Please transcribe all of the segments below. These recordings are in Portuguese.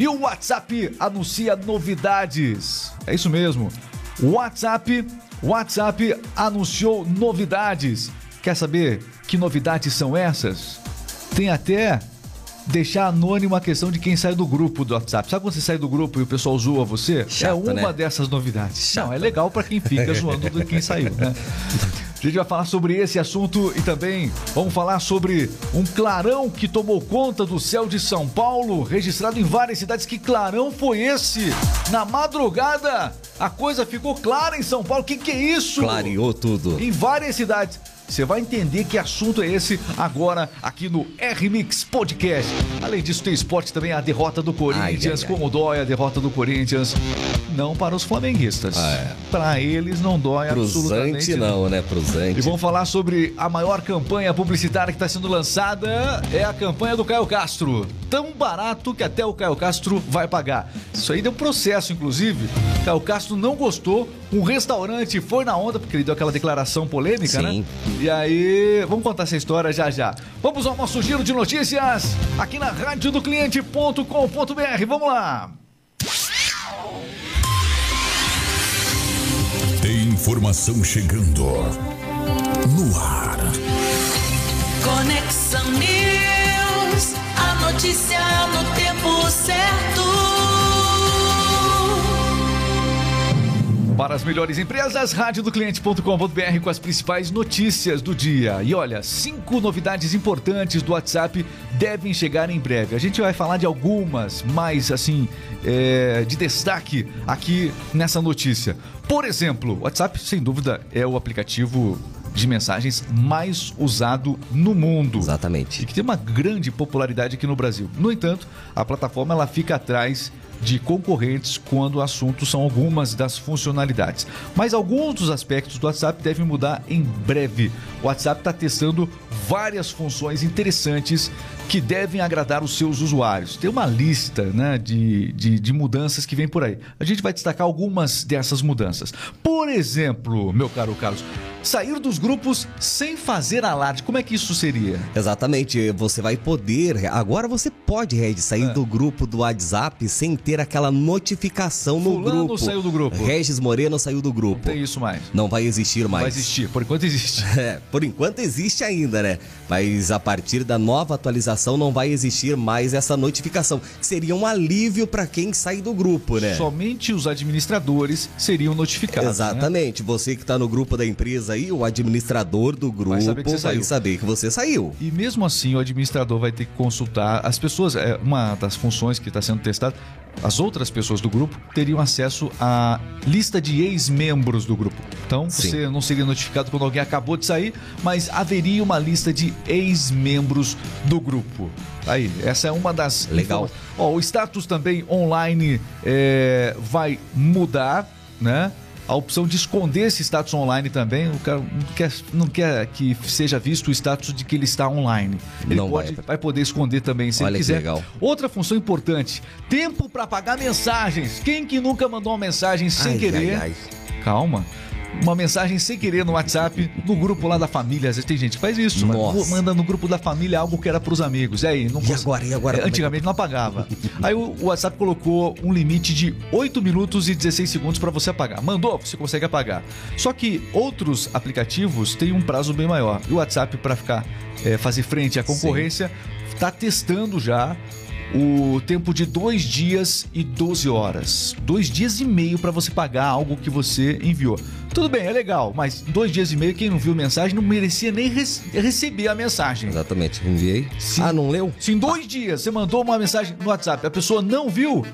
E o WhatsApp anuncia novidades. É isso mesmo. O WhatsApp, WhatsApp anunciou novidades. Quer saber que novidades são essas? Tem até deixar anônimo a questão de quem sai do grupo do WhatsApp. Sabe quando você sai do grupo e o pessoal zoa você? Chato, é uma né? dessas novidades. Chato. Não, é legal para quem fica zoando de quem saiu, né? A gente vai falar sobre esse assunto e também vamos falar sobre um clarão que tomou conta do céu de São Paulo, registrado em várias cidades. Que clarão foi esse? Na madrugada, a coisa ficou clara em São Paulo. O que, que é isso? Clareou tudo. em várias cidades. Você vai entender que assunto é esse agora aqui no R-Mix Podcast. Além disso, tem esporte também, a derrota do Corinthians, Ai, ai, ai. como dói a derrota do Corinthians. Não para os flamenguistas. Ah, é. Para eles não dói Pro absolutamente não, né? Pro E vamos falar sobre a maior campanha publicitária que está sendo lançada. É a campanha do Caio Castro. Tão barato que até o Caio Castro vai pagar. Isso aí deu processo, inclusive. Caio Castro não gostou. Um restaurante foi na onda, porque ele deu aquela declaração polêmica, Sim. né? E aí, vamos contar essa história já já. Vamos ao nosso giro de notícias aqui na rádio do cliente.com.br. Vamos lá. Tem informação chegando no ar. Conexão News, a notícia no tempo certo. Para as melhores empresas, radiodocliente.com.br com as principais notícias do dia. E olha, cinco novidades importantes do WhatsApp devem chegar em breve. A gente vai falar de algumas mais, assim, é, de destaque aqui nessa notícia. Por exemplo, o WhatsApp, sem dúvida, é o aplicativo de mensagens mais usado no mundo e Exatamente. que tem uma grande popularidade aqui no Brasil. No entanto, a plataforma ela fica atrás de concorrentes quando o assunto são algumas das funcionalidades. Mas alguns dos aspectos do WhatsApp devem mudar em breve. O WhatsApp está testando várias funções interessantes que devem agradar os seus usuários. Tem uma lista né, de, de, de mudanças que vem por aí. A gente vai destacar algumas dessas mudanças. Por exemplo, meu caro Carlos, sair dos grupos sem fazer alarde. Como é que isso seria? Exatamente, você vai poder. Agora você pode, Red, sair É. do grupo do WhatsApp sem ter aquela notificação no Fulano grupo. saiu do grupo. Regis Moreno saiu do grupo. Não tem isso mais. Não vai existir mais. Vai existir, por enquanto existe. É, por enquanto existe ainda, né? Mas a partir da nova atualização não vai existir mais essa notificação. que Seria um alívio para quem sai do grupo, né? Somente os administradores seriam notificados. né? Exatamente. Você que tá no grupo da empresa aí, o administrador do grupo vai saber saber que que, você saiu. você saiu. E mesmo assim, o administrador vai ter que consultar as pessoas. É uma das funções que está sendo testada. As outras pessoas do grupo teriam acesso à lista de ex-membros do grupo. Então, Sim. você não seria notificado quando alguém acabou de sair, mas haveria uma lista de ex-membros do grupo. Aí, essa é uma das. Legal. Ó, o status também online é, vai mudar, né? A opção de esconder esse status online também, o cara não quer, não quer que seja visto o status de que ele está online. Ele Não pode, vai. vai poder esconder também se Olha ele que quiser. legal. Outra função importante: tempo para pagar mensagens. Quem que nunca mandou uma mensagem sem Ai, querer? ai, Calma. Uma mensagem sem querer no WhatsApp, no grupo lá da família. Às vezes tem gente que faz isso. Nossa. Manda no grupo da família algo que era pros amigos. E aí? Não E agora? E agora? É, é Antigamente não apagava. Aí o o WhatsApp colocou um limite de 8 minutos e 16 segundos para você apagar. Mandou, você consegue apagar. Só que outros aplicativos têm um prazo bem maior. E o WhatsApp, para ficar é, fazer frente à concorrência, está testando já o tempo de dois dias e 12 horas. Dois dias e meio para você pagar algo que você enviou. Tudo bem, é legal, mas dois dias e meio, quem não viu mensagem não merecia nem rece- receber a mensagem. Exatamente. Enviei. Sim. Ah, não leu? Se em dois dias você mandou uma mensagem no WhatsApp, a pessoa não viu,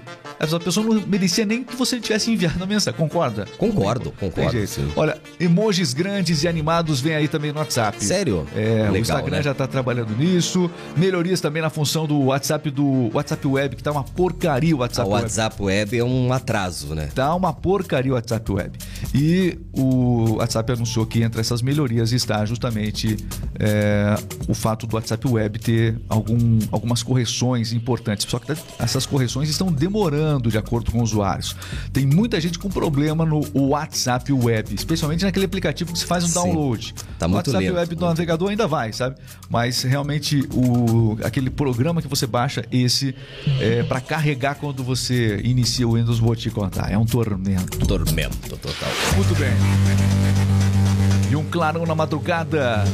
essa pessoa não merecia nem que você tivesse enviado a mensagem. Concorda? Concordo, tem concordo, sim. Olha, emojis grandes e animados vem aí também no WhatsApp. Sério? É, o Legal, Instagram né? já tá trabalhando nisso. Melhorias também na função do WhatsApp do WhatsApp Web, que tá uma porcaria o A WhatsApp Web. WhatsApp Web é um atraso, né? Tá uma porcaria o WhatsApp Web. E o WhatsApp anunciou que entre essas melhorias está justamente é, o fato do WhatsApp Web ter algum, algumas correções importantes. Só que essas correções estão demorando de acordo com usuários. Tem muita gente com problema no WhatsApp Web, especialmente naquele aplicativo que se faz um Sim. download. Tá o WhatsApp lento. Web do navegador ainda vai, sabe? Mas realmente o, aquele programa que você baixa, esse, é, para carregar quando você inicia o Windows, vou te contar. É um tormento. Tormento total. Muito bem. E um clarão na madrugada.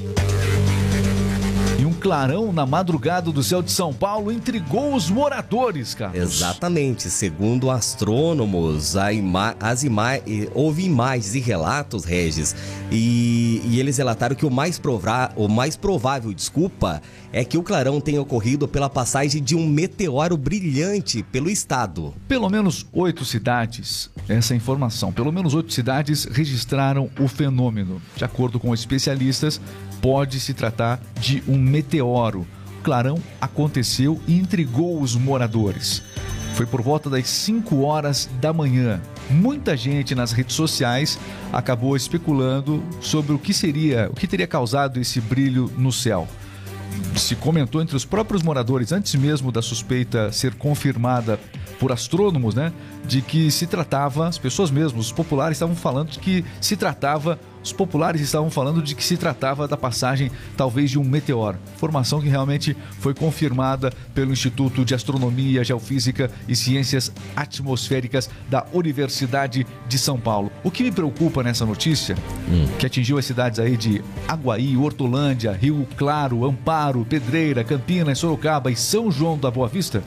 Clarão na madrugada do céu de São Paulo intrigou os moradores, cara. Exatamente, segundo astrônomos, ima as ima houve imagens e relatos, Regis, e, e eles relataram que o mais, o mais provável, desculpa, é que o clarão tenha ocorrido pela passagem de um meteoro brilhante pelo estado. Pelo menos oito cidades, essa informação, pelo menos oito cidades registraram o fenômeno. De acordo com especialistas, pode se tratar de um meteoro. O clarão aconteceu e intrigou os moradores. Foi por volta das 5 horas da manhã. Muita gente nas redes sociais acabou especulando sobre o que seria, o que teria causado esse brilho no céu se comentou entre os próprios moradores, antes mesmo da suspeita ser confirmada por astrônomos, né? De que se tratava, as pessoas mesmo, os populares estavam falando de que se tratava, os populares estavam falando de que se tratava da passagem talvez de um meteoro. Informação que realmente foi confirmada pelo Instituto de Astronomia, Geofísica e Ciências Atmosféricas da Universidade de São Paulo. O que me preocupa nessa notícia, que atingiu as cidades aí de Aguaí, Hortolândia, Rio Claro, Amparo, Pedreira, Campinas, Sorocaba e São João da Boa Vista,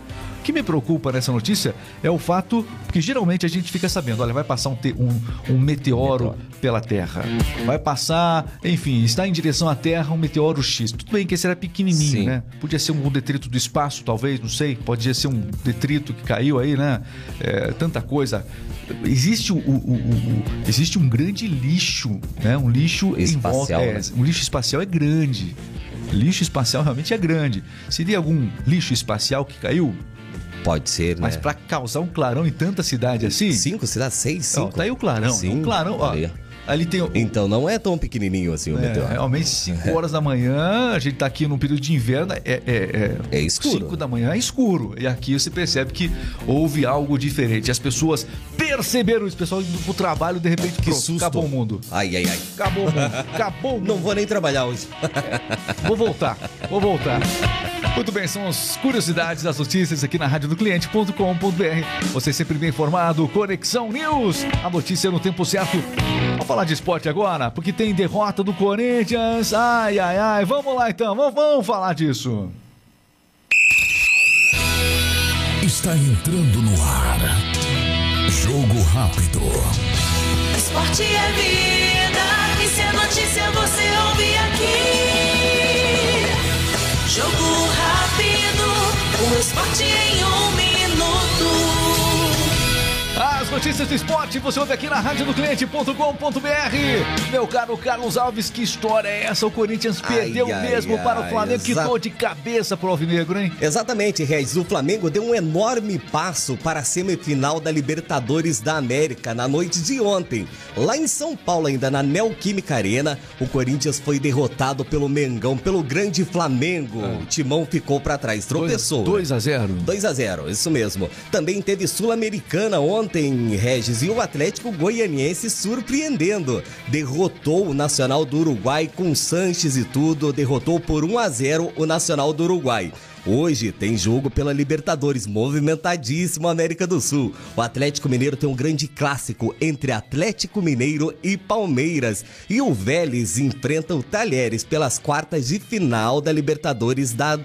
que me preocupa nessa notícia é o fato que geralmente a gente fica sabendo, olha, vai passar um, um- um meteoro pela Terra. Vai passar, enfim, está em direção à Terra um meteoro X. Tudo bem que esse era pequenininho, Sim. né? Podia ser um detrito do espaço, talvez, não sei. Podia ser um detrito que caiu aí, né? É, tanta coisa. Existe, o, o- o- existe um grande lixo, né? Um lixo em Espacial, volta. é, né? um lixo espacial é grande. Lixo espacial realmente é grande. Seria algum lixo espacial que caiu? Pode ser, né? Mas para causar um clarão em tanta cidade assim? Cinco cidades? Seis? Ó, Cinco? tá aí o clarão. Sim, o clarão, ó. ali. Ali tem o. Então não é tão pequenininho assim o É, meteoro. realmente, 5 horas da manhã, a gente tá aqui num período de inverno, é, é, é, É escuro. 5 da manhã é escuro. E aqui você percebe que houve algo diferente. As pessoas perceberam isso, o pessoal indo pro trabalho, de repente, Que pronto, susto. acabou o mundo. Ai, ai, ai. Acabou o mundo. Acabou o mundo. Não vou nem trabalhar hoje. Vou voltar, vou voltar. Muito bem, são as curiosidades das notícias aqui na radiodocliente.com.br. Você sempre bem informado, Conexão News, a notícia no tempo certo. Vamos falar de esporte agora, porque tem derrota do Corinthians. Ai, ai, ai, vamos lá então, vamos, vamos falar disso. Está entrando no ar. Jogo rápido. Esporte é vida, e se é notícia você ouve aqui. Rápido, o notícias do esporte você ouve aqui na radiodocliente.com.br. Meu caro Carlos Alves, que história é essa? O Corinthians Ai, perdeu ai, mesmo para o ai, Flamengo. Que dor de cabeça pro Alvinegro, hein? Exatamente, Regis. O Flamengo deu um enorme passo para a semifinal da Libertadores da América na noite de ontem. Lá em São Paulo, ainda na Neoquímica Arena, o Corinthians foi derrotado pelo Mengão, pelo grande Flamengo. O Timão ficou para trás, tropeçou. 2 a 0 2 a 0, isso mesmo. Também teve Sul-Americana ontem, Regis, e o Atlético Goianiense surpreendendo. Derrotou o Nacional do Uruguai com Sanches e tudo, derrotou por 1 a 0 o Nacional do Uruguai. Hoje tem jogo pela Libertadores, movimentadíssimo América do Sul. O Atlético Mineiro tem um grande clássico entre Atlético Mineiro e Palmeiras. E o Vélez enfrenta o Talheres pelas quartas de final da Libertadores da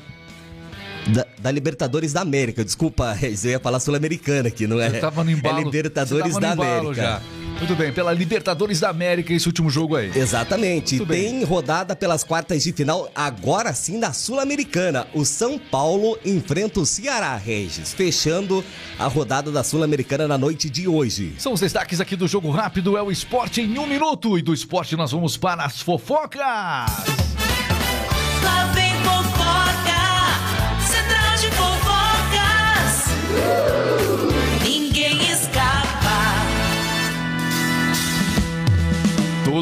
da, da Libertadores da América, desculpa, eu ia falar Sul-Americana aqui, não é? Você tava no embalo. É Libertadores você da tava no embalo América. já. Tudo bem, pela Libertadores da América, esse último jogo aí. Exatamente. Muito bem. Tem rodada pelas quartas de final, agora sim da Sul-Americana. O São Paulo enfrenta o Ceará, Regis, fechando a rodada da Sul-Americana na noite de hoje. São os destaques aqui do Jogo Rápido, é o esporte em um minuto. E do esporte nós vamos para as fofocas. Lá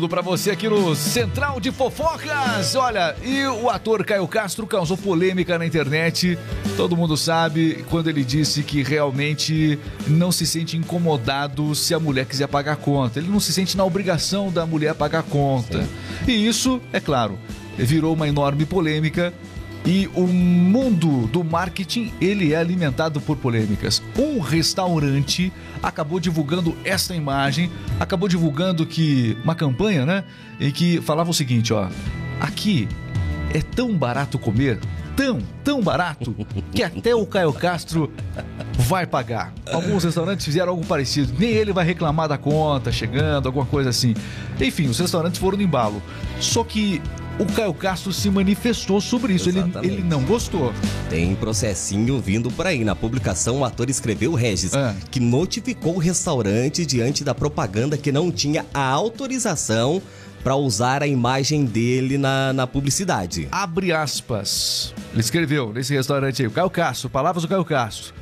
tudo pra você aqui no Central de Fofocas. Olha, e o ator Caio Castro causou polêmica na internet. Todo mundo sabe quando ele disse que realmente não se sente incomodado se a mulher quiser pagar a conta. Ele não se sente na obrigação da mulher pagar a conta. E isso, é claro, virou uma enorme polêmica. E o mundo do marketing, ele é alimentado por polêmicas. Um restaurante acabou divulgando esta imagem, acabou divulgando que uma campanha, né, em que falava o seguinte, ó: "Aqui é tão barato comer, tão, tão barato que até o Caio Castro vai pagar. Alguns restaurantes fizeram algo parecido. Nem ele vai reclamar da conta chegando, alguma coisa assim. Enfim, os restaurantes foram no embalo. Só que o Caio Castro se manifestou sobre isso. Ele, ele não gostou. Tem processinho vindo por aí. Na publicação, o ator escreveu, Regis, É. que notificou o restaurante diante da propaganda que não tinha a autorização para usar a imagem dele na, na publicidade. Abre aspas. Ele escreveu nesse restaurante aí, o Caio Castro, palavras do Caio Castro.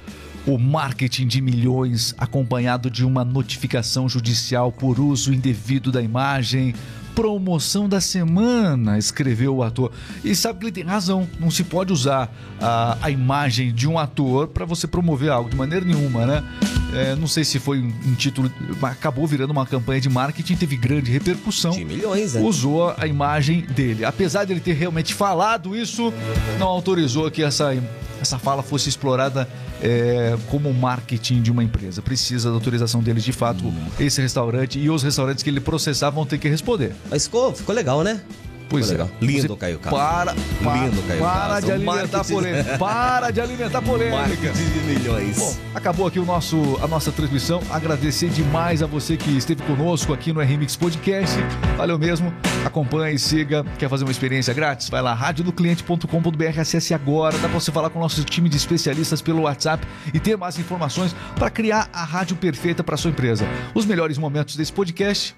O marketing de milhões acompanhado de uma notificação judicial por uso indevido da imagem. Promoção da semana, escreveu o ator. E sabe que ele tem razão. Não se pode usar a, a imagem de um ator para você promover algo de maneira nenhuma, né? É, não sei se foi um, um título. mas Acabou virando uma campanha de marketing, teve grande repercussão De milhões, né? usou a imagem dele. Apesar dele ter realmente falado isso, não autorizou que essa, essa fala fosse explorada é, como marketing de uma empresa. Precisa da autorização deles de fato, esse restaurante e os restaurantes que ele processar vão ter que responder. Mas ficou, ficou legal, né? Pois é. Lindo, Você Caio Castro. Para, para, Lindo, Caio para Castro. de alimentar polêmica. Para de alimentar polêmica. De milhões. Bom, acabou aqui o nosso, a nossa transmissão. Agradecer demais a você que esteve conosco aqui no RMix Podcast. Valeu mesmo. Acompanhe, siga. Quer fazer uma experiência grátis? Vai lá, radiodocliente.com.br. Acesse agora. Dá pra você falar com o nosso time de especialistas pelo WhatsApp e ter mais informações para criar a rádio perfeita para sua empresa. Os melhores momentos desse podcast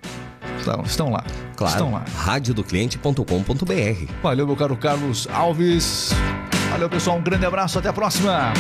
estão, estão lá. claro. Estão lá. radiodocliente.com.br Valeu, meu caro Carlos Alves. Valeu, pessoal. Um grande abraço. Até a próxima.